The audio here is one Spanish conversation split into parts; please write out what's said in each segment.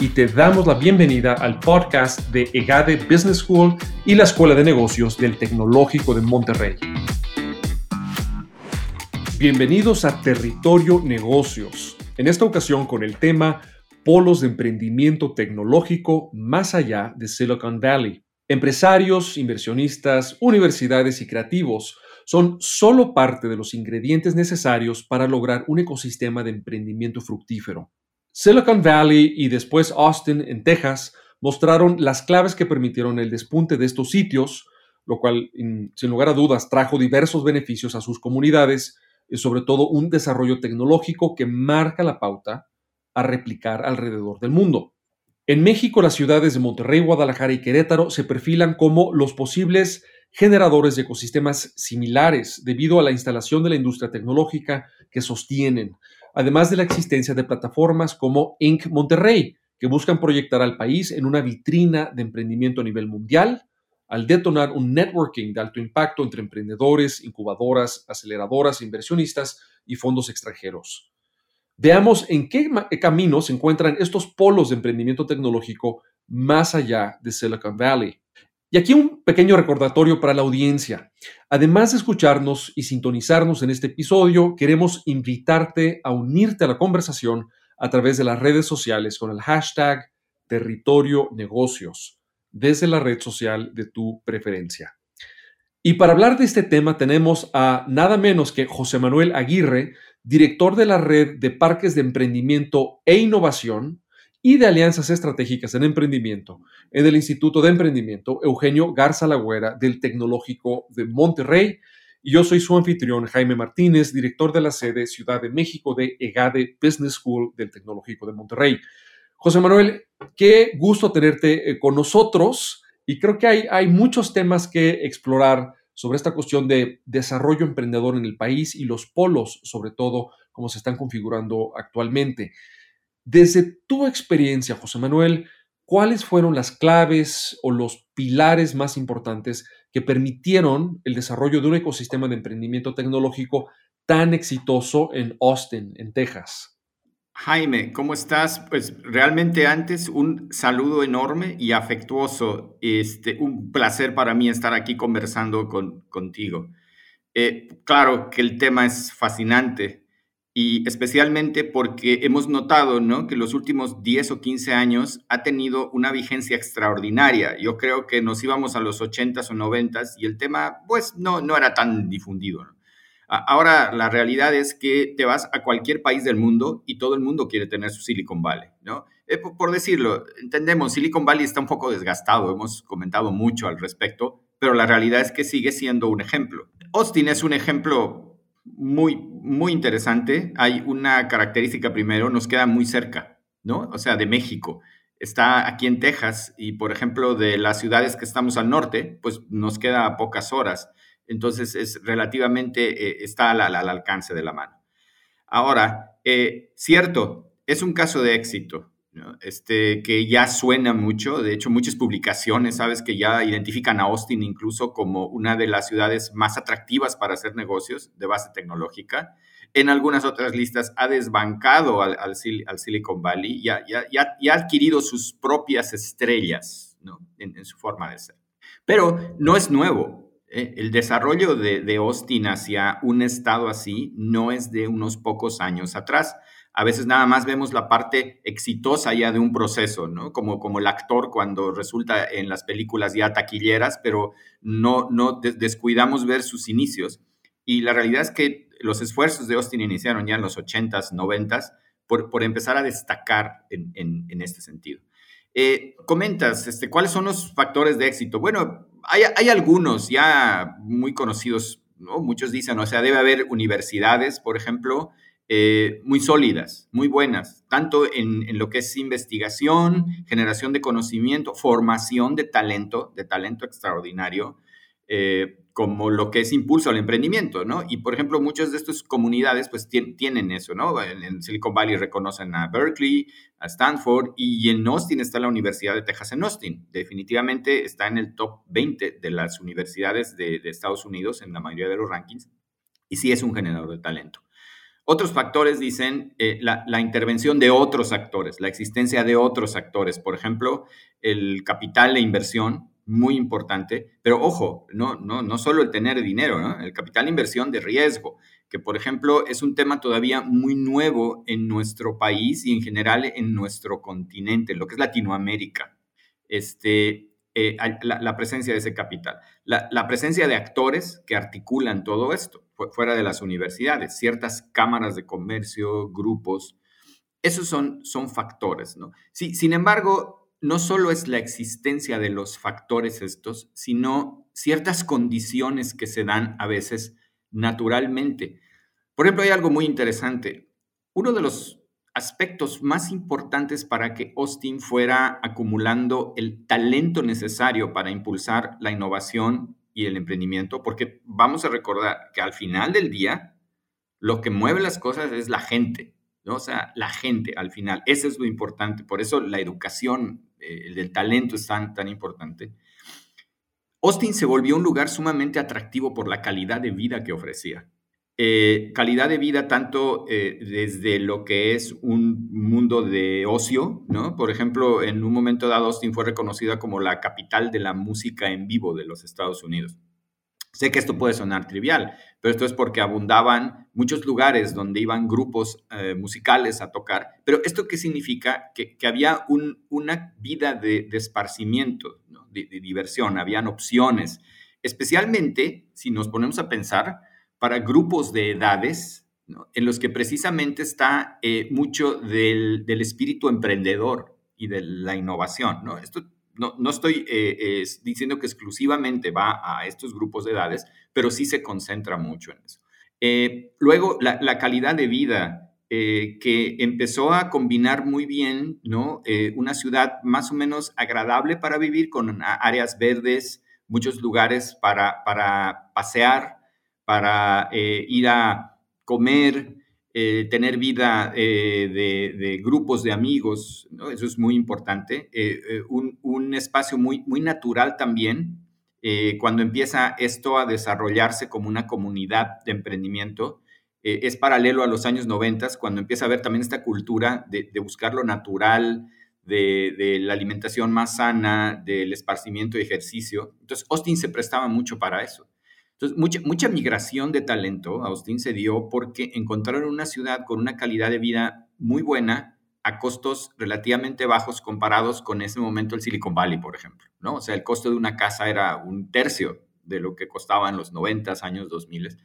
y te damos la bienvenida al podcast de EGADE Business School y la Escuela de Negocios del Tecnológico de Monterrey. Bienvenidos a Territorio Negocios, en esta ocasión con el tema Polos de Emprendimiento Tecnológico más allá de Silicon Valley. Empresarios, inversionistas, universidades y creativos son solo parte de los ingredientes necesarios para lograr un ecosistema de emprendimiento fructífero. Silicon Valley y después Austin, en Texas, mostraron las claves que permitieron el despunte de estos sitios, lo cual, sin lugar a dudas, trajo diversos beneficios a sus comunidades y sobre todo un desarrollo tecnológico que marca la pauta a replicar alrededor del mundo. En México, las ciudades de Monterrey, Guadalajara y Querétaro se perfilan como los posibles generadores de ecosistemas similares debido a la instalación de la industria tecnológica que sostienen, además de la existencia de plataformas como Inc. Monterrey, que buscan proyectar al país en una vitrina de emprendimiento a nivel mundial, al detonar un networking de alto impacto entre emprendedores, incubadoras, aceleradoras, inversionistas y fondos extranjeros. Veamos en qué camino se encuentran estos polos de emprendimiento tecnológico más allá de Silicon Valley. Y aquí un pequeño recordatorio para la audiencia. Además de escucharnos y sintonizarnos en este episodio, queremos invitarte a unirte a la conversación a través de las redes sociales con el hashtag Territorio Negocios, desde la red social de tu preferencia. Y para hablar de este tema tenemos a nada menos que José Manuel Aguirre, director de la red de parques de emprendimiento e innovación y de Alianzas Estratégicas en Emprendimiento en el Instituto de Emprendimiento Eugenio Garza Lagüera del Tecnológico de Monterrey. Y yo soy su anfitrión Jaime Martínez, director de la sede Ciudad de México de EGADE Business School del Tecnológico de Monterrey. José Manuel, qué gusto tenerte eh, con nosotros y creo que hay, hay muchos temas que explorar sobre esta cuestión de desarrollo emprendedor en el país y los polos, sobre todo, como se están configurando actualmente. Desde tu experiencia, José Manuel, ¿cuáles fueron las claves o los pilares más importantes que permitieron el desarrollo de un ecosistema de emprendimiento tecnológico tan exitoso en Austin, en Texas? Jaime, ¿cómo estás? Pues realmente antes un saludo enorme y afectuoso. Este, un placer para mí estar aquí conversando con, contigo. Eh, claro que el tema es fascinante y especialmente porque hemos notado ¿no? que los últimos 10 o 15 años ha tenido una vigencia extraordinaria. Yo creo que nos íbamos a los 80s o 90s y el tema pues no, no era tan difundido. Ahora la realidad es que te vas a cualquier país del mundo y todo el mundo quiere tener su Silicon Valley. ¿no? Eh, por decirlo, entendemos, Silicon Valley está un poco desgastado, hemos comentado mucho al respecto, pero la realidad es que sigue siendo un ejemplo. Austin es un ejemplo muy, muy interesante. Hay una característica primero, nos queda muy cerca, ¿no? O sea, de México. Está aquí en Texas y, por ejemplo, de las ciudades que estamos al norte, pues nos queda a pocas horas. Entonces, es relativamente, eh, está al, alcance de la mano. Ahora, eh, cierto, es un caso de éxito este, que ya suena mucho. De hecho, muchas publicaciones, sabes, que ya identifican a Austin incluso como una de las ciudades más atractivas para hacer negocios de base tecnológica. En algunas otras listas ha desbancado al, Silicon Valley y ha, adquirido sus propias estrellas en, su forma de ser. Pero no es nuevo. ¿eh? El desarrollo de, de Austin hacia un estado así no es de unos pocos años atrás a veces nada más vemos la parte exitosa ya de un proceso, ¿no? Como, como el actor cuando resulta en las películas ya taquilleras, pero no, no descuidamos ver sus inicios. Y la realidad es que los esfuerzos de Austin iniciaron ya en los 80s, 90s, por, por empezar a destacar en, en, este sentido. Eh, comentas, este, ¿cuáles son los factores de éxito? Bueno, hay, hay algunos ya muy conocidos, ¿no? Muchos dicen, o sea, debe haber universidades, por ejemplo, eh, muy sólidas, muy buenas, tanto en, lo que es investigación, generación de conocimiento, formación de talento, de talento extraordinario, eh, como lo que es impulso al emprendimiento, ¿no? Y, por ejemplo, muchas de estas comunidades, pues, tienen eso, ¿no? En, Silicon Valley reconocen a Berkeley, a Stanford, y en Austin está la Universidad de Texas en Austin. Definitivamente está en el top 20 de las universidades de, de Estados Unidos en la mayoría de los rankings, y sí es un generador de talento. Otros factores dicen eh, la, intervención de otros actores, la existencia de otros actores, por ejemplo, el capital de inversión, muy importante, pero ojo, no, no, no solo el tener dinero, el capital de inversión de riesgo, que por ejemplo es un tema todavía muy nuevo en nuestro país y en general en nuestro continente, lo que es Latinoamérica. Este, eh, la, presencia de ese capital. La, presencia de actores que articulan todo esto, fuera de las universidades, ciertas cámaras de comercio, grupos, esos son, son factores, ¿no? Sí, sin embargo, no solo es la existencia de los factores estos, sino ciertas condiciones que se dan a veces naturalmente. Por ejemplo, hay algo muy interesante. Uno de los aspectos más importantes para que Austin fuera acumulando el talento necesario para impulsar la innovación y el emprendimiento, porque vamos a recordar que al final del día, lo que mueve las cosas es la gente, ¿no? O sea, la gente al final, eso es lo importante, por eso la educación, eh, del talento es tan, tan importante. Austin se volvió un lugar sumamente atractivo por la calidad de vida que ofrecía. Eh, calidad de vida tanto eh, desde lo que es un mundo de ocio, ¿no? Por ejemplo, en un momento dado Austin fue reconocida como la capital de la música en vivo de los Estados Unidos. Sé que esto puede sonar trivial, pero esto es porque abundaban muchos lugares donde iban grupos eh, musicales a tocar. Pero esto qué significa? Que, había una vida de, esparcimiento, de, de diversión, habían opciones, especialmente si nos ponemos a pensar para grupos de edades en los que precisamente está eh, mucho del, espíritu emprendedor y de la innovación. ¿no? Esto no, no estoy eh, diciendo que exclusivamente va a estos grupos de edades, pero sí se concentra mucho en eso. Eh, luego, la, calidad de vida, que empezó a combinar muy bien, ¿no? una ciudad más o menos agradable para vivir, con áreas verdes, muchos lugares para, para pasear, para eh, ir a comer, eh, tener vida eh, de, grupos de amigos, eso es muy importante. Un, espacio muy, natural también, cuando empieza esto a desarrollarse como una comunidad de emprendimiento, es paralelo a los años 90, cuando empieza a haber también esta cultura de, buscar lo natural, de, de, la alimentación más sana, del esparcimiento y ejercicio. Entonces, Austin se prestaba mucho para eso. Entonces, mucha, mucha migración de talento Austin se dio porque encontraron una ciudad con una calidad de vida muy buena a costos relativamente bajos comparados con ese momento el Silicon Valley, por ejemplo, ¿no? O sea, el costo de una casa era un tercio de lo que costaba en los 90 años 2000.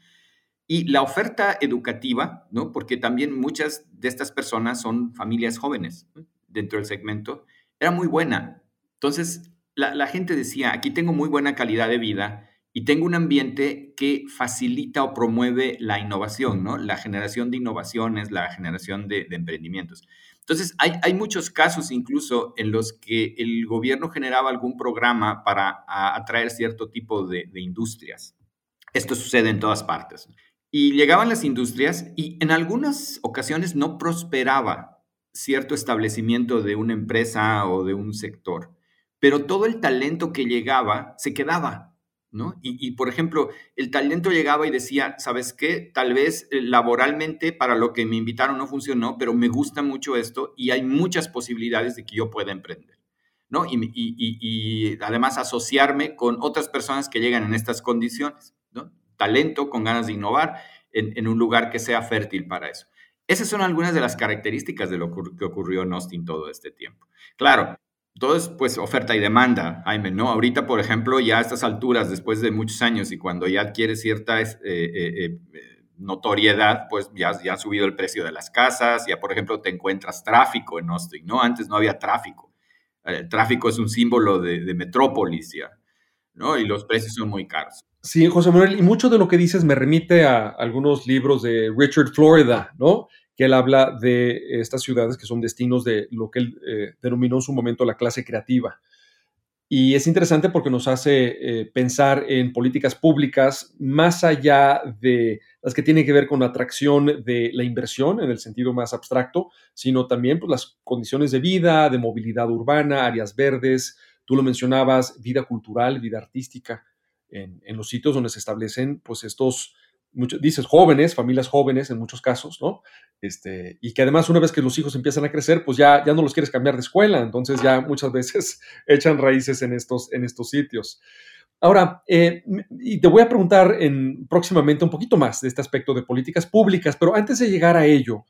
Y la oferta educativa, ¿no? Porque también muchas de estas personas son familias jóvenes dentro del segmento, era muy buena. Entonces, la, la gente decía, aquí tengo muy buena calidad de vida, y tengo un ambiente que facilita o promueve la innovación, ¿no? La generación de innovaciones, la generación de, emprendimientos. Entonces, hay, muchos casos incluso en los que el gobierno generaba algún programa para atraer cierto tipo de, de industrias. Esto sucede en todas partes. Y llegaban las industrias y en algunas ocasiones no prosperaba cierto establecimiento de una empresa o de un sector, pero todo el talento que llegaba se quedaba y, por ejemplo, el talento llegaba y decía, ¿sabes qué? Tal vez eh, laboralmente para lo que me invitaron no funcionó, pero me gusta mucho esto y hay muchas posibilidades de que yo pueda emprender, ¿no? Y, además asociarme con otras personas que llegan en estas condiciones, ¿no? Talento con ganas de innovar en, en un lugar que sea fértil para eso. Esas son algunas de las características de lo que ocurrió en Austin todo este tiempo. Claro, todo es pues oferta y demanda, Jaime, ¿no? Ahorita, por ejemplo, ya a estas alturas, después de muchos años y cuando ya adquiere cierta eh, eh, eh, notoriedad, pues ya, ya ha subido el precio de las casas, ya por ejemplo te encuentras tráfico en Austin, ¿no? Antes no había tráfico. El tráfico es un símbolo de, metrópolis ya, ¿no? Y los precios son muy caros. Sí, José Manuel, y mucho de lo que dices me remite a algunos libros de Richard Florida, ¿no? Que él habla de estas ciudades que son destinos de lo que él eh, denominó en su momento la clase creativa. Y es interesante porque nos hace eh, pensar en políticas públicas más allá de las que tienen que ver con la atracción de la inversión en el sentido más abstracto, sino también pues, las condiciones de vida, de movilidad urbana, áreas verdes, tú lo mencionabas, vida cultural, vida artística, en, en los sitios donde se establecen pues estos dices jóvenes, familias jóvenes en muchos casos, ¿no? Este, y que además una vez que los hijos empiezan a crecer, pues ya, ya no los quieres cambiar de escuela, entonces ya muchas veces echan raíces en estos, en estos sitios. Ahora, eh, y te voy a preguntar en, próximamente un poquito más de este aspecto de políticas públicas, pero antes de llegar a ello,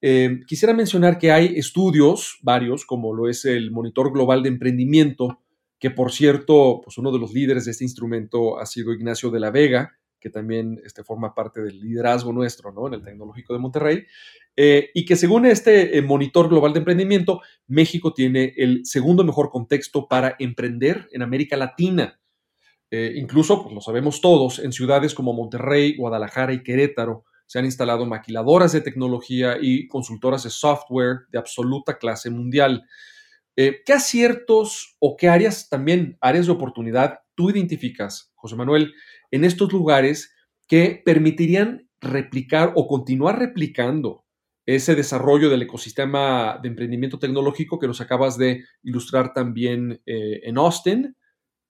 eh, quisiera mencionar que hay estudios, varios, como lo es el Monitor Global de Emprendimiento, que por cierto, pues uno de los líderes de este instrumento ha sido Ignacio de la Vega, que también este, forma parte del liderazgo nuestro ¿no? en el Tecnológico de Monterrey, eh, y que según este eh, monitor global de emprendimiento, México tiene el segundo mejor contexto para emprender en América Latina. Eh, incluso, pues lo sabemos todos, en ciudades como Monterrey, Guadalajara y Querétaro se han instalado maquiladoras de tecnología y consultoras de software de absoluta clase mundial. ¿Qué aciertos o qué áreas también, áreas de oportunidad, tú identificas, José Manuel, en estos lugares que permitirían replicar o continuar replicando ese desarrollo del ecosistema de emprendimiento tecnológico que nos acabas de ilustrar también eh, en Austin,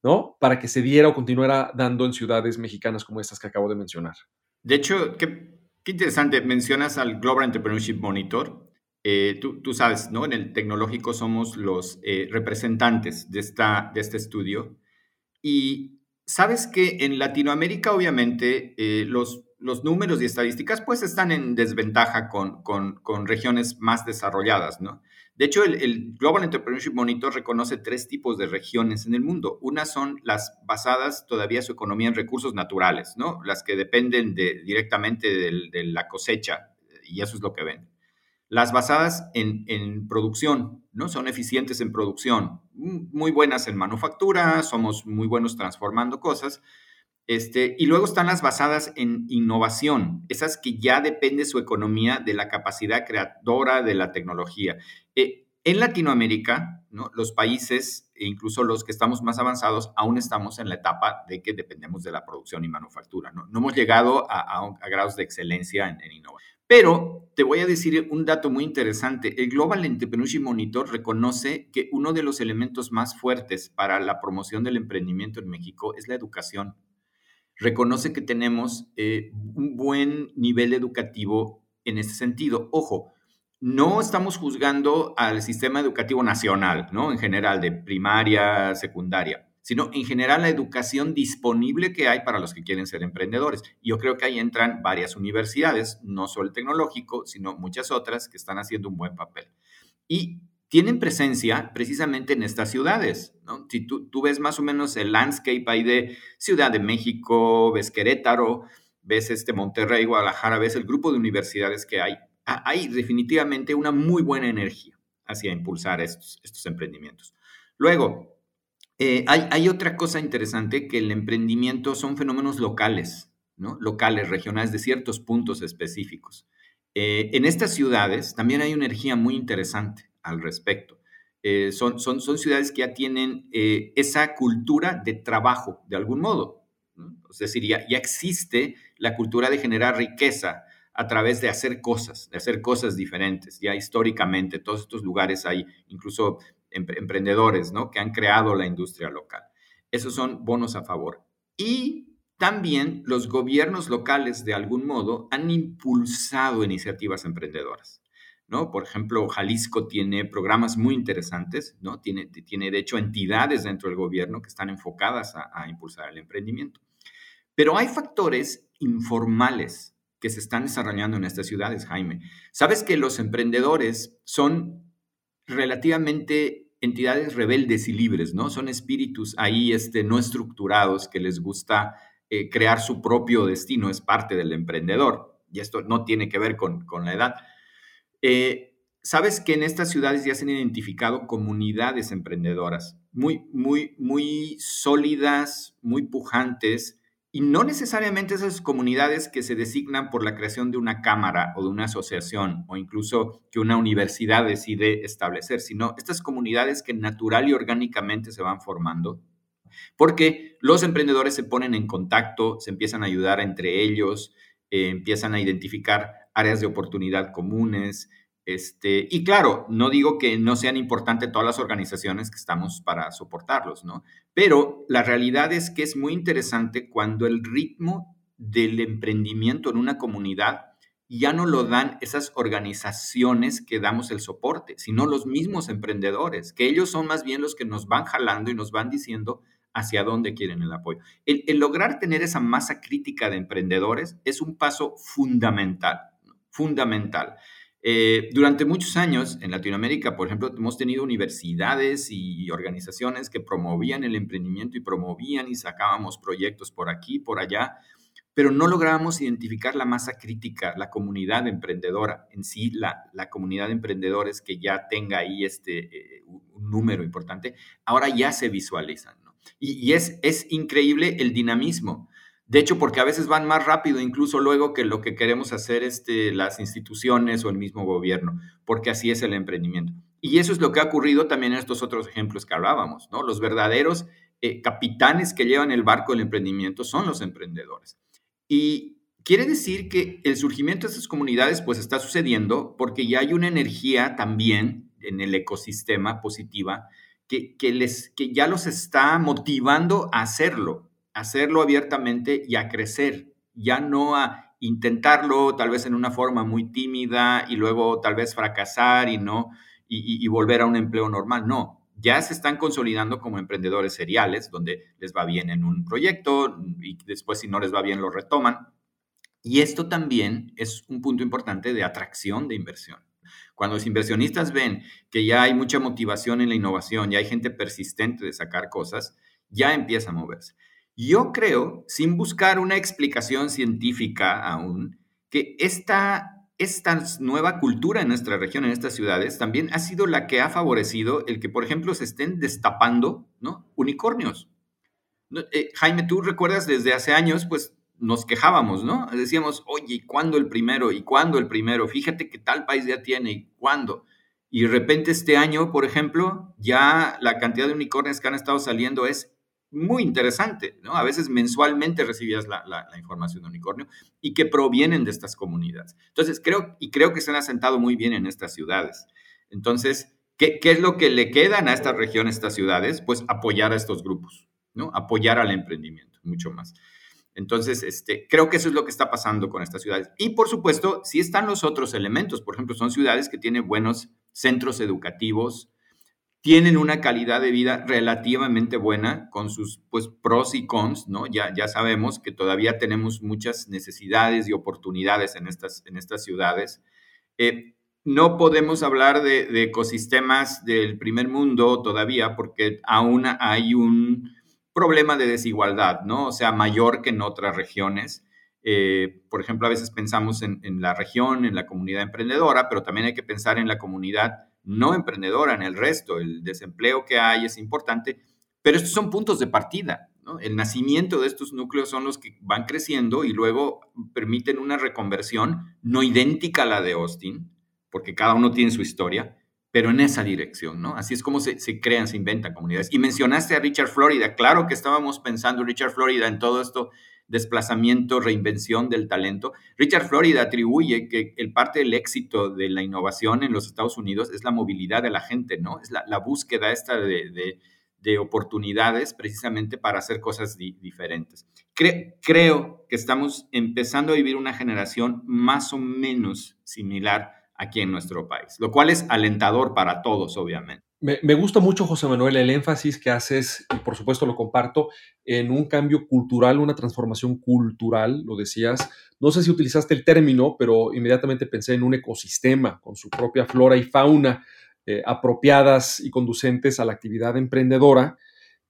¿no? Para que se diera o continuara dando en ciudades mexicanas como estas que acabo de mencionar. De hecho, qué, interesante, mencionas al Global Entrepreneurship Monitor. Eh, tú, sabes, ¿no? En el tecnológico somos los eh, representantes de, esta, de este estudio y Sabes que en Latinoamérica, obviamente, eh, los, los números y estadísticas pues están en desventaja con, con, regiones más desarrolladas, ¿no? De hecho, el, Global Entrepreneurship Monitor reconoce tres tipos de regiones en el mundo. Una son las basadas todavía su economía en recursos naturales, ¿no? Las que dependen de, directamente de la cosecha, y eso es lo que ven. Las basadas en, producción, ¿no? Son eficientes en producción, muy buenas en manufactura, somos muy buenos transformando cosas. Este, y luego están las basadas en innovación, esas que ya depende su economía de la capacidad creadora de la tecnología. Eh, en Latinoamérica, ¿no? los países, e incluso los que estamos más avanzados, aún estamos en la etapa de que dependemos de la producción y manufactura. No, hemos llegado a, grados de excelencia en, en innovación. Pero te voy a decir un dato muy interesante. El Global Entrepreneurship Monitor reconoce que uno de los elementos más fuertes para la promoción del emprendimiento en México es la educación. Reconoce que tenemos eh, un buen nivel educativo en ese sentido. Ojo, no estamos juzgando al sistema educativo nacional, ¿no? En general, de primaria, secundaria sino en general la educación disponible que hay para los que quieren ser emprendedores. Yo creo que ahí entran varias universidades, no solo el tecnológico, sino muchas otras que están haciendo un buen papel. Y tienen presencia precisamente en estas ciudades. Si tú, tú, ves más o menos el landscape ahí de Ciudad de México, ves Querétaro, ves este Monterrey, Guadalajara, ves el grupo de universidades que hay, hay definitivamente una muy buena energía hacia impulsar estos, estos emprendimientos. Luego, eh, hay, otra cosa interesante que el emprendimiento son fenómenos locales, ¿no? Locales, regionales, de ciertos puntos específicos. Eh, en estas ciudades también hay una energía muy interesante al respecto. Eh, son, son, son, ciudades que ya tienen esa cultura de trabajo, de algún modo. Es decir, ya, ya existe la cultura de generar riqueza a través de hacer cosas, de hacer cosas diferentes. Ya históricamente, todos estos lugares hay incluso emprendedores, ¿no? Que han creado la industria local. Esos son bonos a favor. Y también los gobiernos locales, de algún modo, han impulsado iniciativas emprendedoras. ¿no? Por ejemplo, Jalisco tiene programas muy interesantes, ¿no? Tiene, tiene de hecho entidades dentro del gobierno que están enfocadas a, a impulsar el emprendimiento. Pero hay factores informales que se están desarrollando en estas ciudades, Jaime. Sabes que los emprendedores son relativamente entidades rebeldes y libres, ¿no? Son espíritus ahí este, no estructurados que les gusta eh, crear su propio destino, es parte del emprendedor. Y esto no tiene que ver con, la edad. Eh, Sabes que en estas ciudades ya se han identificado comunidades emprendedoras muy, muy, muy sólidas, muy pujantes y no necesariamente esas comunidades que se designan por la creación de una cámara o de una asociación o incluso que una universidad decide establecer, sino estas comunidades que natural y orgánicamente se van formando, porque los emprendedores se ponen en contacto, se empiezan a ayudar entre ellos, eh, empiezan a identificar áreas de oportunidad comunes, este, y claro, no digo que no sean importantes todas las organizaciones que estamos para soportarlos, ¿no? Pero la realidad es que es muy interesante cuando el ritmo del emprendimiento en una comunidad ya no lo dan esas organizaciones que damos el soporte, sino los mismos emprendedores, que ellos son más bien los que nos van jalando y nos van diciendo hacia dónde quieren el apoyo. El, lograr tener esa masa crítica de emprendedores es un paso fundamental, fundamental. Eh, durante muchos años en Latinoamérica, por ejemplo, hemos tenido universidades y organizaciones que promovían el emprendimiento y promovían y sacábamos proyectos por aquí, por allá, pero no lográbamos identificar la masa crítica, la comunidad emprendedora en sí, la, comunidad de emprendedores que ya tenga ahí este, eh, un número importante, ahora ya se visualizan. Y, es increíble el dinamismo. De hecho, porque a veces van más rápido incluso luego que lo que queremos hacer este, las instituciones o el mismo gobierno, porque así es el emprendimiento. Y eso es lo que ha ocurrido también en estos otros ejemplos que hablábamos, ¿no? Los verdaderos eh, capitanes que llevan el barco del emprendimiento son los emprendedores. Y quiere decir que el surgimiento de esas comunidades pues está sucediendo porque ya hay una energía también en el ecosistema positiva que, que, les, que ya los está motivando a hacerlo hacerlo abiertamente y a crecer, ya no a intentarlo tal vez en una forma muy tímida y luego tal vez fracasar y no y, volver a un empleo normal. No, ya se están consolidando como emprendedores seriales, donde les va bien en un proyecto y después si no les va bien lo retoman. Y esto también es un punto importante de atracción de inversión. Cuando los inversionistas ven que ya hay mucha motivación en la innovación, ya hay gente persistente de sacar cosas, ya empieza a moverse. Yo creo, sin buscar una explicación científica aún, que esta, esta nueva cultura en nuestra región, en estas ciudades, también ha sido la que ha favorecido el que, por ejemplo, se estén destapando ¿no? unicornios. Eh, Jaime, tú recuerdas desde hace años, pues nos quejábamos, ¿no? Decíamos, oye, ¿y cuándo el primero? ¿Y cuándo el primero? Fíjate que tal país ya tiene, ¿y cuándo? Y de repente este año, por ejemplo, ya la cantidad de unicornios que han estado saliendo es muy interesante, ¿no? A veces mensualmente recibías la, información de unicornio y que provienen de estas comunidades. Entonces, creo, y creo que se han asentado muy bien en estas ciudades. Entonces, ¿qué, es lo que le quedan a esta región, a estas ciudades? Pues apoyar a estos grupos, ¿no? Apoyar al emprendimiento, mucho más. Entonces, este, creo que eso es lo que está pasando con estas ciudades. Y por supuesto, sí están los otros elementos. Por ejemplo, son ciudades que tienen buenos centros educativos, tienen una calidad de vida relativamente buena con sus pues, pros y cons, ¿no? Ya, ya sabemos que todavía tenemos muchas necesidades y oportunidades en estas, en estas ciudades. Eh, no podemos hablar de, ecosistemas del primer mundo todavía porque aún hay un problema de desigualdad, ¿no? O sea, mayor que en otras regiones. Eh, por ejemplo, a veces pensamos en, en la región, en la comunidad emprendedora, pero también hay que pensar en la comunidad no emprendedora en el resto. El desempleo que hay es importante, pero estos son puntos de partida. El nacimiento de estos núcleos son los que van creciendo y luego permiten una reconversión no idéntica a la de Austin, porque cada uno tiene su historia, pero en esa dirección, ¿no? Así es como se, se, crean, se inventan comunidades. Y mencionaste a Richard Florida, claro que estábamos pensando Richard Florida en todo esto desplazamiento, reinvención del talento. Richard Florida atribuye que el parte del éxito de la innovación en los Estados Unidos es la movilidad de la gente, ¿no? Es la, búsqueda esta de, oportunidades precisamente para hacer cosas diferentes. creo que estamos empezando a vivir una generación más o menos similar aquí en nuestro país, lo cual es alentador para todos, obviamente. Me, gusta mucho, José Manuel, el énfasis que haces, y por supuesto lo comparto, en un cambio cultural, una transformación cultural, lo decías. No sé si utilizaste el término, pero inmediatamente pensé en un ecosistema con su propia flora y fauna eh, apropiadas y conducentes a la actividad emprendedora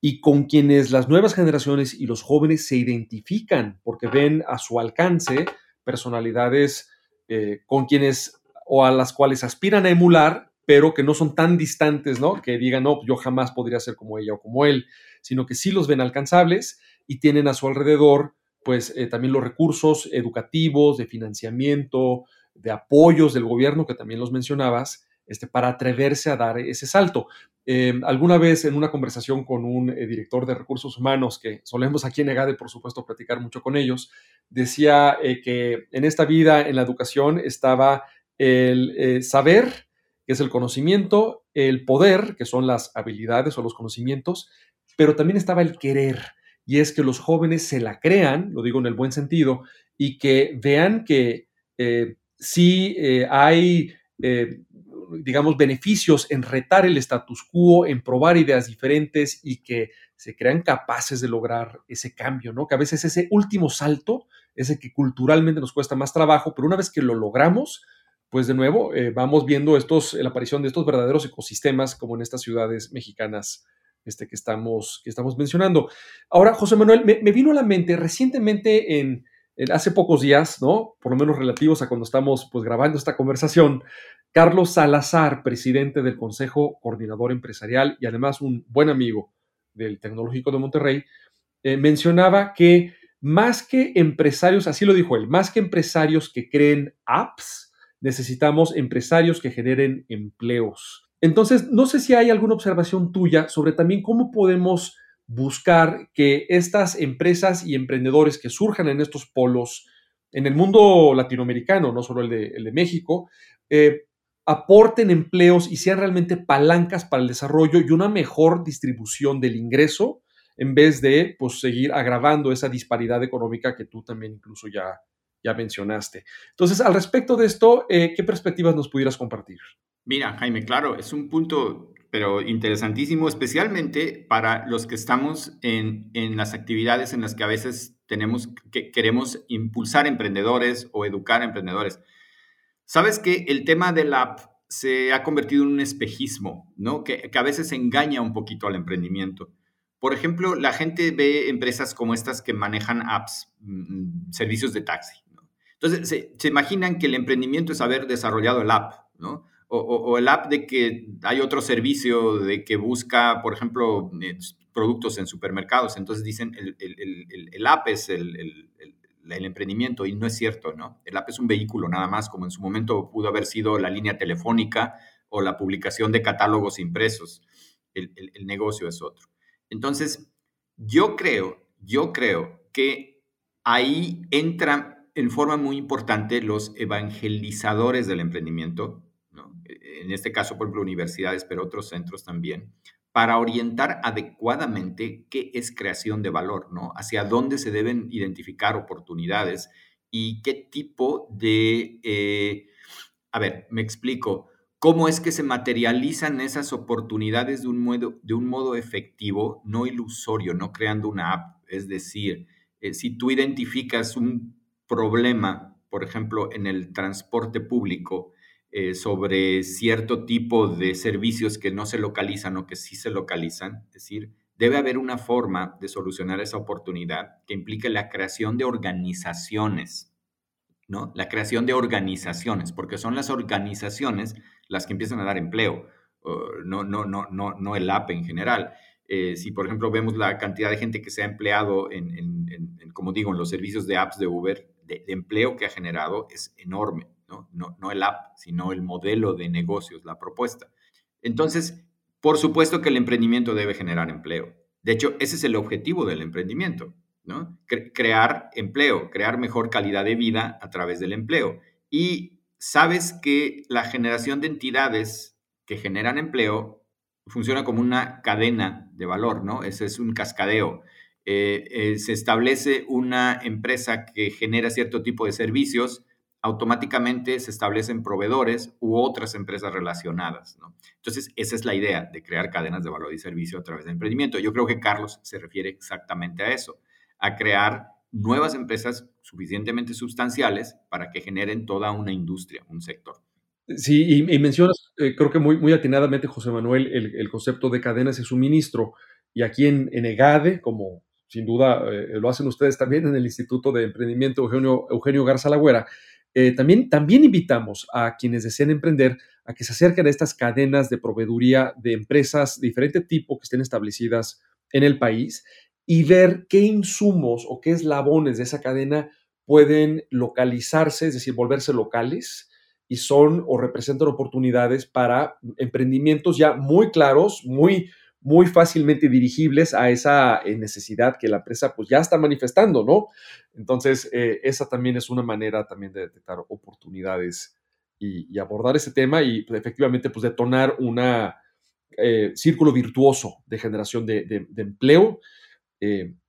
y con quienes las nuevas generaciones y los jóvenes se identifican porque ven a su alcance personalidades eh, con quienes o a las cuales aspiran a emular pero que no son tan distantes, ¿no? Que digan, no, yo jamás podría ser como ella o como él, sino que sí los ven alcanzables y tienen a su alrededor pues también los recursos educativos, de financiamiento, de apoyos del gobierno, que también los mencionabas, este, para atreverse a dar ese salto. Em, alguna vez en una conversación con un eh, director de recursos humanos, que solemos aquí en EGADE, por supuesto, platicar mucho con ellos, decía eh, que en esta vida, en la educación, estaba el eh, saber, que es el conocimiento, el poder, que son las habilidades o los conocimientos, pero también estaba el querer, y es que los jóvenes se la crean, lo digo en el buen sentido, y que vean que sí hay digamos, beneficios en retar el status quo, en probar ideas diferentes y que se crean capaces de lograr ese cambio, ¿no? Que a veces ese último salto, ese que culturalmente nos cuesta más trabajo, pero una vez que lo logramos, pues de nuevo eh, vamos viendo estos, la aparición de estos verdaderos ecosistemas como en estas ciudades mexicanas este, que, estamos, que estamos mencionando. Ahora, José Manuel, me, vino a la mente recientemente en, hace pocos días, ¿no? Por lo menos relativos a cuando estamos pues grabando esta conversación, Carlos Salazar, presidente del Consejo Coordinador Empresarial y además un buen amigo del Tecnológico de Monterrey, eh, mencionaba que más que empresarios, así lo dijo él, más que empresarios que creen apps, necesitamos empresarios que generen empleos. Entonces, no sé si hay alguna observación tuya sobre también cómo podemos buscar que estas empresas y emprendedores que surjan en estos polos, en el mundo latinoamericano, no solo el de, el de México, eh, aporten empleos y sean realmente palancas para el desarrollo y una mejor distribución del ingreso en vez de pues, seguir agravando esa disparidad económica que tú también incluso ya, ya mencionaste. Entonces, al respecto de esto, eh, ¿qué perspectivas nos pudieras compartir? Mira, Jaime, claro, es un punto, pero interesantísimo, especialmente para los que estamos en, en las actividades en las que a veces tenemos, que queremos impulsar emprendedores o educar emprendedores. Sabes que el tema de la app se ha convertido en un espejismo, ¿no? Que, a veces engaña un poquito al emprendimiento. Por ejemplo, la gente ve empresas como estas que manejan apps, mm, servicios de taxi. Entonces, se, imaginan que el emprendimiento es haber desarrollado el app, ¿no? O, el app de que hay otro servicio de que busca, por ejemplo, eh, productos en supermercados. Entonces dicen, el, el app es el, el emprendimiento y no es cierto, ¿no? El app es un vehículo nada más, como en su momento pudo haber sido la línea telefónica o la publicación de catálogos impresos. El, negocio es otro. Entonces, yo creo, yo creo que ahí entran en forma muy importante los evangelizadores del emprendimiento, ¿no? en este caso, por ejemplo, universidades, pero otros centros también, para orientar adecuadamente qué es creación de valor, ¿no? Hacia dónde se deben identificar oportunidades y qué tipo de... Eh, a ver, me explico. ¿Cómo es que se materializan esas oportunidades de un, modo, de un modo efectivo, no ilusorio, no creando una app? Es decir, eh, si tú identificas un problema, por ejemplo, en el transporte público, eh, sobre cierto tipo de servicios que no se localizan o que sí se localizan. Es decir, debe haber una forma de solucionar esa oportunidad que implique la creación de organizaciones, ¿no? La creación de organizaciones, porque son las organizaciones las que empiezan a dar empleo, no, no, no, no, no el app en general. Eh, si, por ejemplo, vemos la cantidad de gente que se ha empleado en, como digo, en los servicios de apps de Uber, de empleo que ha generado es enorme. ¿no? el app, sino el modelo de negocios, la propuesta. Entonces, por supuesto que el emprendimiento debe generar empleo. De hecho, ese es el objetivo del emprendimiento, ¿no? crear empleo, crear mejor calidad de vida a través del empleo. Y sabes que la generación de entidades que generan empleo funciona como una cadena de valor, ¿no? Ese es un cascadeo. Eh, eh, se establece una empresa que genera cierto tipo de servicios, automáticamente se establecen proveedores u otras empresas relacionadas. Entonces, esa es la idea de crear cadenas de valor y servicio a través del emprendimiento. Yo creo que Carlos se refiere exactamente a eso, a crear nuevas empresas suficientemente sustanciales para que generen toda una industria, un sector. Sí, y, mencionas, eh, creo que muy, muy atinadamente, José Manuel, el, concepto de cadenas de suministro. Y aquí en, en EGADE, como sin duda eh, lo hacen ustedes también en el Instituto de Emprendimiento Eugenio, Eugenio Garza Lagüera, eh, también, también invitamos a quienes deseen emprender a que se acerquen a estas cadenas de proveeduría de empresas de diferente tipo que estén establecidas en el país y ver qué insumos o qué eslabones de esa cadena pueden localizarse, es decir, volverse locales y son o representan oportunidades para emprendimientos ya muy claros, muy, muy fácilmente dirigibles a esa eh, necesidad que la empresa pues ya está manifestando, ¿no? Entonces, eh, esa también es una manera también de detectar oportunidades y, abordar ese tema y pues, efectivamente pues detonar un eh, círculo virtuoso de generación de, empleo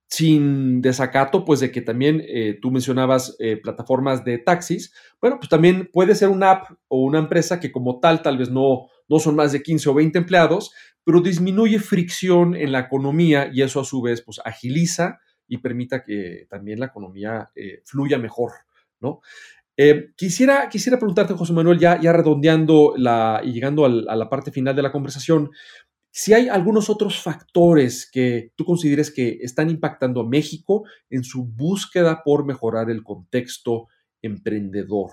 sin desacato, pues de que también eh, tú mencionabas eh, plataformas de taxis, bueno, pues también puede ser una app o una empresa que como tal tal vez no, no son más de 15 o 20 empleados, pero disminuye fricción en la economía y eso a su vez pues agiliza y permita que también la economía eh, fluya mejor, ¿no? quisiera, quisiera preguntarte, José Manuel, ya, ya redondeando la, y llegando a la parte final de la conversación, si hay algunos otros factores que tú consideres que están impactando a México en su búsqueda por mejorar el contexto emprendedor.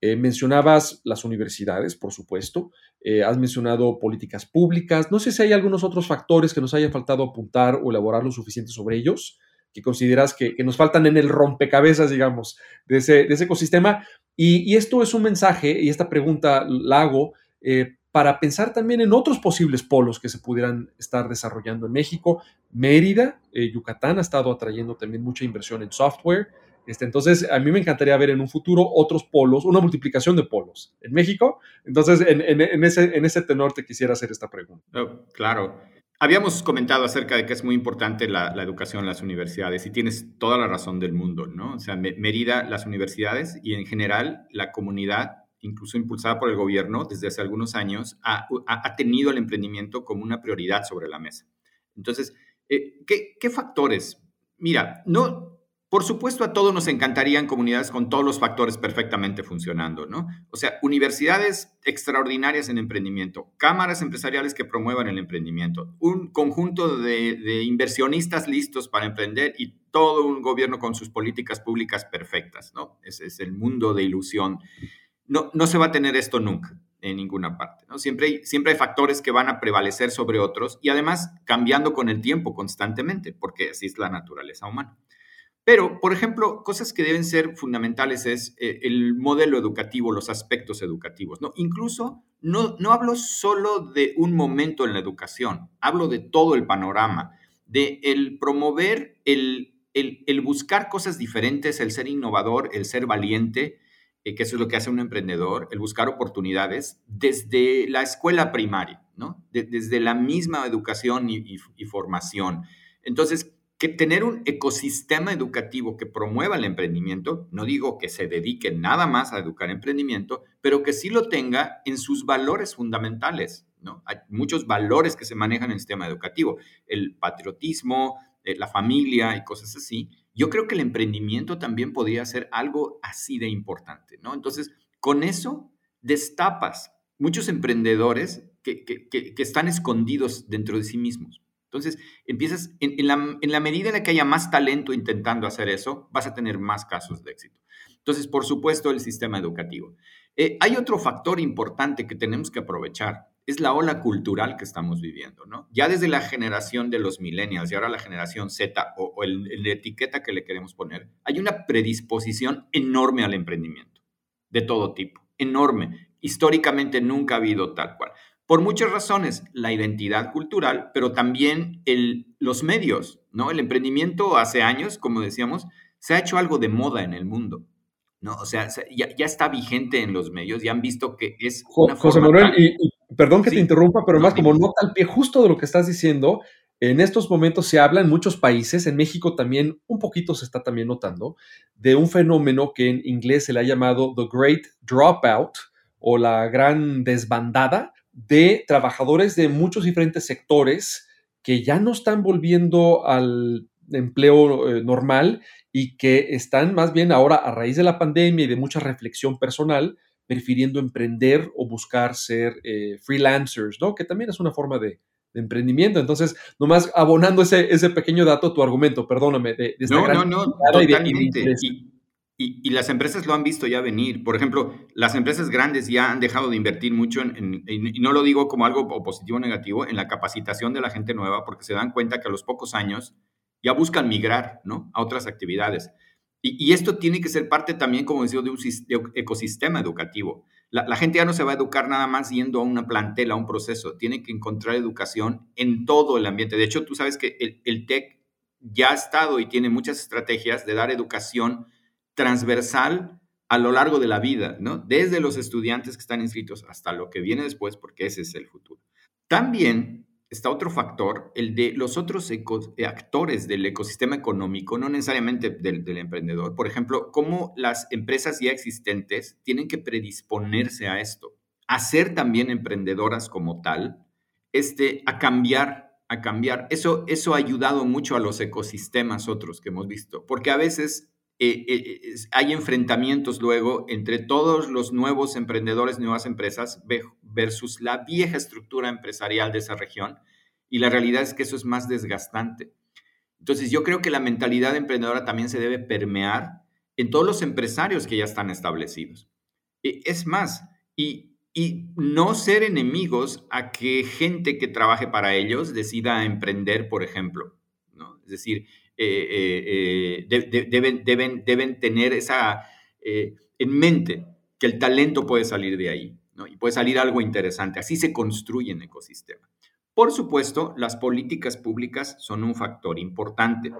Eh, mencionabas las universidades, por supuesto, eh, has mencionado políticas públicas, no sé si hay algunos otros factores que nos haya faltado apuntar o elaborar lo suficiente sobre ellos, que consideras que, nos faltan en el rompecabezas, digamos, de ese, ecosistema. Y, esto es un mensaje, y esta pregunta la hago eh, para pensar también en otros posibles polos que se pudieran estar desarrollando en México. Mérida, eh, Yucatán ha estado atrayendo también mucha inversión en software. Este, entonces, a mí me encantaría ver en un futuro otros polos, una multiplicación de polos en México. Entonces, en, ese, en tenor te quisiera hacer esta pregunta. Oh, claro. Habíamos comentado acerca de que es muy importante la, la, educación en las universidades y tienes toda la razón del mundo, ¿no? O sea, Mérida, las universidades y en general la comunidad incluso impulsada por el gobierno desde hace algunos años, ha, tenido el emprendimiento como una prioridad sobre la mesa. Entonces, eh, ¿qué, factores? Mira, no, por supuesto a todos nos encantarían comunidades con todos los factores perfectamente funcionando, ¿no? O sea, universidades extraordinarias en emprendimiento, cámaras empresariales que promuevan el emprendimiento, un conjunto de inversionistas listos para emprender y todo un gobierno con sus políticas públicas perfectas, ¿no? Ese es el mundo de ilusión no, no se va a tener esto nunca en ninguna parte. Siempre, hay, siempre hay factores que van a prevalecer sobre otros y además cambiando con el tiempo constantemente, porque así es la naturaleza humana. Pero, por ejemplo, cosas que deben ser fundamentales es eh, el modelo educativo, los aspectos educativos. ¿no? Incluso no, no hablo solo de un momento en la educación, hablo de todo el panorama, de el promover, el, el, el buscar cosas diferentes, el ser innovador, el ser valiente, eh, que eso es lo que hace un emprendedor, el buscar oportunidades desde la escuela primaria, ¿no? desde la misma educación y, formación. Entonces, que tener un ecosistema educativo que promueva el emprendimiento, no digo que se dedique nada más a educar emprendimiento, pero que sí lo tenga en sus valores fundamentales, ¿no? Hay muchos valores que se manejan en el sistema educativo, el patriotismo, eh, la familia y cosas así, yo creo que el emprendimiento también podría ser algo así de importante, ¿no? Entonces, con eso destapas muchos emprendedores que, están escondidos dentro de sí mismos. Entonces, empiezas, en, la, medida en la que haya más talento intentando hacer eso, vas a tener más casos de éxito. Entonces, por supuesto, el sistema educativo. Eh, hay otro factor importante que tenemos que aprovechar es la ola cultural que estamos viviendo, ¿no? Ya desde la generación de los millennials y ahora la generación Z o, la etiqueta que le queremos poner, hay una predisposición enorme al emprendimiento, de todo tipo, enorme. Históricamente nunca ha habido tal cual. Por muchas razones, la identidad cultural, pero también el, los medios, ¿no? El emprendimiento hace años, como decíamos, se ha hecho algo de moda en el mundo. ¿no? O sea, ya, está vigente en los medios, ya han visto que es una José Manuel, y, perdón que te interrumpa, pero más como nota al pie justo de lo que estás diciendo, en estos momentos se habla en muchos países, en México también un poquito se está también notando, de un fenómeno que en inglés se le ha llamado The Great Dropout o la gran desbandada de trabajadores de muchos diferentes sectores que ya no están volviendo al empleo eh, normal y que están más bien ahora a raíz de la pandemia y de mucha reflexión personal, prefiriendo emprender o buscar ser eh, freelancers, ¿no? Que también es una forma de, emprendimiento. Entonces, nomás abonando ese, ese pequeño dato, tu argumento, perdóname. De, no, no, no, totalmente. Y, las empresas lo han visto ya venir. Por ejemplo, las empresas grandes ya han dejado de invertir mucho en, y no lo digo como algo positivo o negativo, en la capacitación de la gente nueva, porque se dan cuenta que a los pocos años ya buscan migrar ¿no? a otras actividades. Y, esto tiene que ser parte también, como decía, de un ecosistema educativo. La, gente ya no se va a educar nada más yendo a una plantela, a un proceso. Tiene que encontrar educación en todo el ambiente. De hecho, tú sabes que el, el TEC ya ha estado y tiene muchas estrategias de dar educación transversal a lo largo de la vida, ¿no? Desde los estudiantes que están inscritos hasta lo que viene después, porque ese es el futuro. También está otro factor, el de los otros eh, actores del ecosistema económico, no necesariamente del, emprendedor. Por ejemplo, cómo las empresas ya existentes tienen que predisponerse a esto, a ser también emprendedoras como tal, este, a cambiar, a cambiar. Eso, eso ha ayudado mucho a los ecosistemas otros que hemos visto, porque a veces eh, eh, hay enfrentamientos luego entre todos los nuevos emprendedores, nuevas empresas versus la vieja estructura empresarial de esa región. Y la realidad es que eso es más desgastante. Entonces yo creo que la mentalidad emprendedora también se debe permear en todos los empresarios que ya están establecidos. E, es más, y, y no ser enemigos a que gente que trabaje para ellos decida emprender, por ejemplo. ¿no? Es decir, eh, eh, eh, deben, deben, deben tener esa en mente que el talento puede salir de ahí y puede salir algo interesante. Así se construye un ecosistema. Por supuesto, las políticas públicas son un factor importante.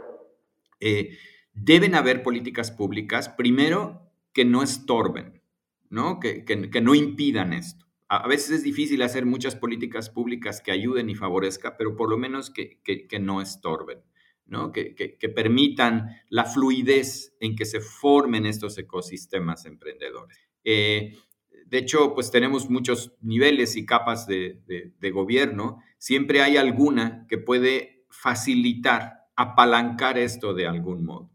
Deben haber políticas públicas, primero, que no estorben, ¿no? Que, no impidan esto. A veces es difícil hacer muchas políticas públicas que ayuden y favorezcan, pero por lo menos que, no estorben, Que, permitan la fluidez en que se formen estos ecosistemas emprendedores. Eh, de hecho, pues tenemos muchos niveles y capas de, gobierno. Siempre hay alguna que puede facilitar, apalancar esto de algún modo.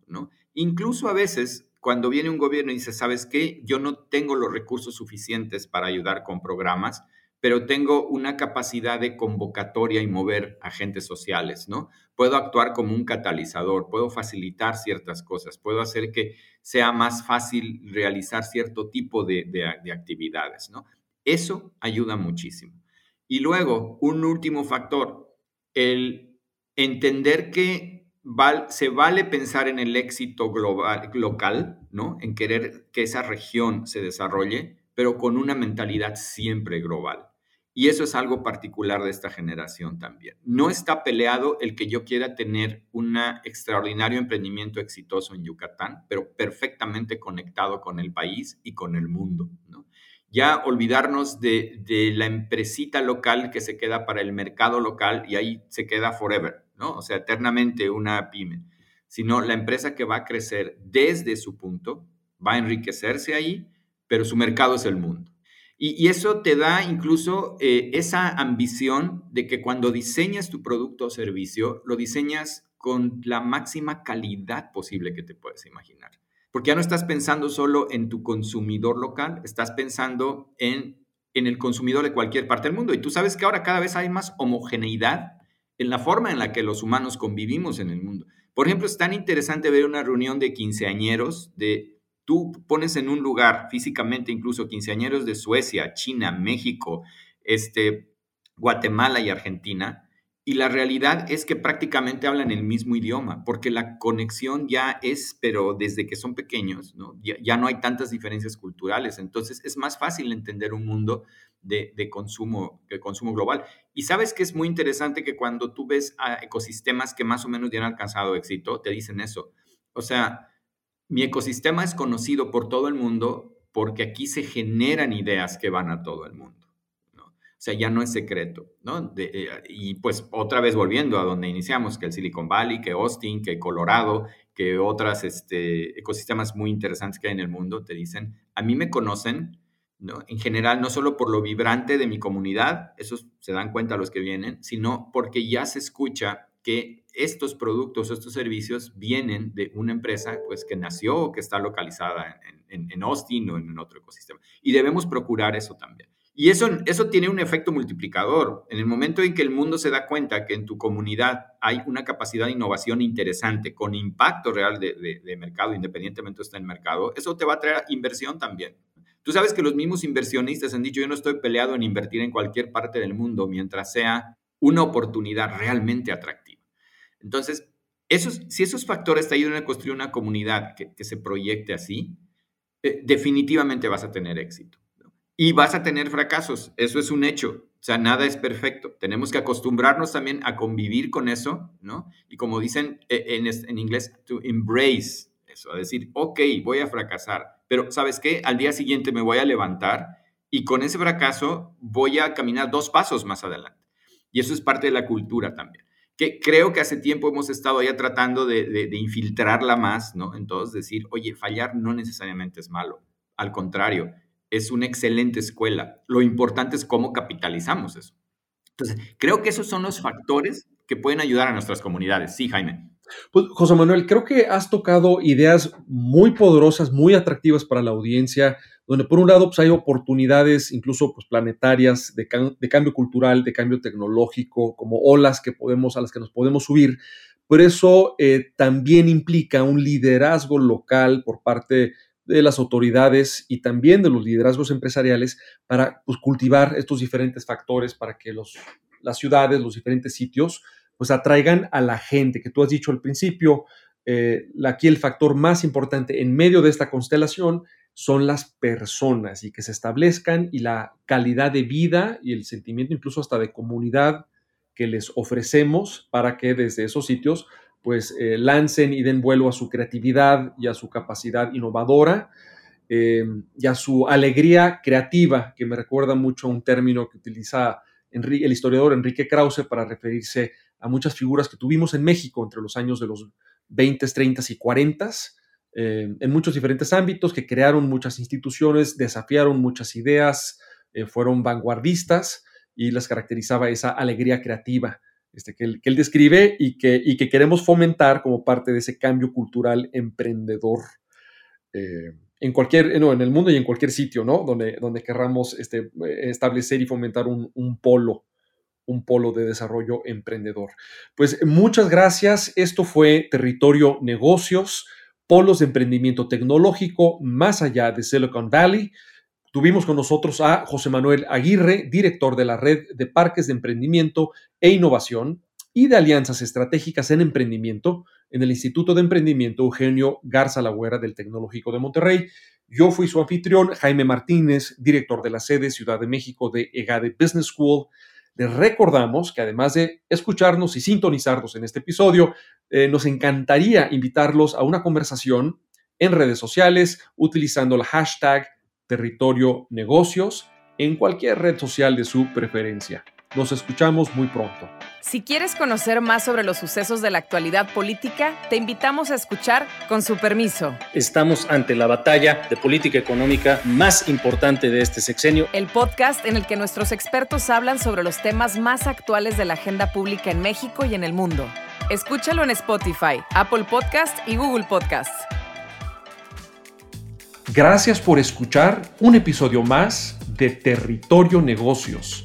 Incluso a veces, cuando viene un gobierno y dice, ¿sabes qué? Yo no tengo los recursos suficientes para ayudar con programas, pero tengo una capacidad de convocatoria y mover agentes sociales, ¿no? Puedo actuar como un catalizador, puedo facilitar ciertas cosas, puedo hacer que sea más fácil realizar cierto tipo de, actividades, ¿no? Eso ayuda muchísimo. Y luego, un último factor, el entender que se vale pensar en el éxito global, local, ¿no? En querer que esa región se desarrolle, pero con una mentalidad siempre global. Y eso es algo particular de esta generación también. No está peleado el que yo quiera tener un extraordinario emprendimiento exitoso en Yucatán, pero perfectamente conectado con el país y con el mundo. Ya olvidarnos de, la empresita local que se queda para el mercado local y ahí se queda forever, ¿no? O sea, eternamente una pyme, sino la empresa que va a crecer desde su punto, va a enriquecerse ahí, pero su mercado es el mundo. Y, eso te da incluso eh, esa ambición de que cuando diseñas tu producto o servicio, lo diseñas con la máxima calidad posible que te puedes imaginar. Porque ya no estás pensando solo en tu consumidor local, estás pensando en, en el consumidor de cualquier parte del mundo. Y tú sabes que ahora cada vez hay más homogeneidad en la forma en la que los humanos convivimos en el mundo. Por ejemplo, es tan interesante ver una reunión de quinceañeros de tú pones en un lugar físicamente incluso quinceañeros de Suecia, China, México, este, Guatemala y Argentina, y la realidad es que prácticamente hablan el mismo idioma, porque la conexión ya es, pero desde que son pequeños, ¿no? Ya, no hay tantas diferencias culturales, entonces es más fácil entender un mundo de, consumo, de consumo global. Y sabes que es muy interesante que cuando tú ves a ecosistemas que más o menos ya han alcanzado éxito, te dicen eso. O sea, mi ecosistema es conocido por todo el mundo porque aquí se generan ideas que van a todo el mundo. ¿no? O sea, ya no es secreto. ¿no? Eh, y pues otra vez volviendo a donde iniciamos, que el Silicon Valley, que Austin, que Colorado, que otras este, ecosistemas muy interesantes que hay en el mundo, te dicen, a mí me conocen, ¿no? en general, no solo por lo vibrante de mi comunidad, eso se dan cuenta los que vienen, sino porque ya se escucha que estos productos, estos servicios vienen de una empresa pues, que nació o que está localizada en, Austin o en otro ecosistema. Y debemos procurar eso también. Y eso, eso tiene un efecto multiplicador. En el momento en que el mundo se da cuenta que en tu comunidad hay una capacidad de innovación interesante, con impacto real de, de mercado, independientemente esté en el mercado, eso te va a traer inversión también. Tú sabes que los mismos inversionistas han dicho, yo no estoy peleado en invertir en cualquier parte del mundo mientras sea una oportunidad realmente atractiva. Entonces, esos, si esos factores te ayudan a construir una comunidad que, se proyecte así, eh, definitivamente vas a tener éxito. Y vas a tener fracasos, eso es un hecho. O sea, nada es perfecto. Tenemos que acostumbrarnos también a convivir con eso, ¿no? Y como dicen eh, en, en inglés, to embrace eso, a decir, ok, voy a fracasar, pero ¿sabes qué? Al día siguiente me voy a levantar y con ese fracaso voy a caminar dos pasos más adelante. Y eso es parte de la cultura también. Que creo que hace tiempo hemos estado ya tratando de, de infiltrarla más, ¿no? Entonces decir, oye, fallar no necesariamente es malo. Al contrario, es una excelente escuela. Lo importante es cómo capitalizamos eso. Entonces, creo que esos son los factores que pueden ayudar a nuestras comunidades. Sí, Jaime. Pues, José Manuel, creo que has tocado ideas muy poderosas, muy atractivas para la audiencia, donde por un lado pues, hay oportunidades incluso pues, planetarias de, cambio cultural, de cambio tecnológico, como olas que podemos, a las que nos podemos subir, pero eso eh, también implica un liderazgo local por parte de las autoridades y también de los liderazgos empresariales para pues, cultivar estos diferentes factores para que los, las ciudades, los diferentes sitios, pues atraigan a la gente, que tú has dicho al principio, eh, aquí el factor más importante en medio de esta constelación son las personas y que se establezcan y la calidad de vida y el sentimiento incluso hasta de comunidad que les ofrecemos para que desde esos sitios pues eh, lancen y den vuelo a su creatividad y a su capacidad innovadora eh, y a su alegría creativa, que me recuerda mucho a un término que utiliza el historiador Enrique Krause para referirse a muchas figuras que tuvimos en México entre los años de los 20, 30 y 40, eh, en muchos diferentes ámbitos, que crearon muchas instituciones, desafiaron muchas ideas, fueron vanguardistas y les caracterizaba esa alegría creativa. Este, que, él, describe y que, y que, queremos fomentar como parte de ese cambio cultural emprendedor eh, en cualquier, no, en el mundo y en cualquier sitio, ¿no? Donde, donde querramos este, establecer y fomentar un, polo, un polo de desarrollo emprendedor. Pues muchas gracias. Esto fue Territorio Negocios, polos de emprendimiento tecnológico más allá de Silicon Valley. Tuvimos con nosotros a José Manuel Aguirre, director de la Red de Parques de Emprendimiento e Innovación y de Alianzas Estratégicas en Emprendimiento en el Instituto de Emprendimiento Eugenio Garza Lagüera del Tecnológico de Monterrey. Yo fui su anfitrión, Jaime Martínez, director de la sede Ciudad de México de EGADE Business School. Les recordamos que además de escucharnos y sintonizarnos en este episodio, eh, nos encantaría invitarlos a una conversación en redes sociales utilizando el hashtag territorio negocios en cualquier red social de su preferencia. Nos escuchamos muy pronto. Si quieres conocer más sobre los sucesos de la actualidad política, te invitamos a escuchar con su permiso. Estamos ante la batalla de política económica más importante de este sexenio. El podcast en el que nuestros expertos hablan sobre los temas más actuales de la agenda pública en México y en el mundo. Escúchalo en Spotify, Apple Podcast y Google Podcast. Gracias por escuchar un episodio más de Territorio Negocios.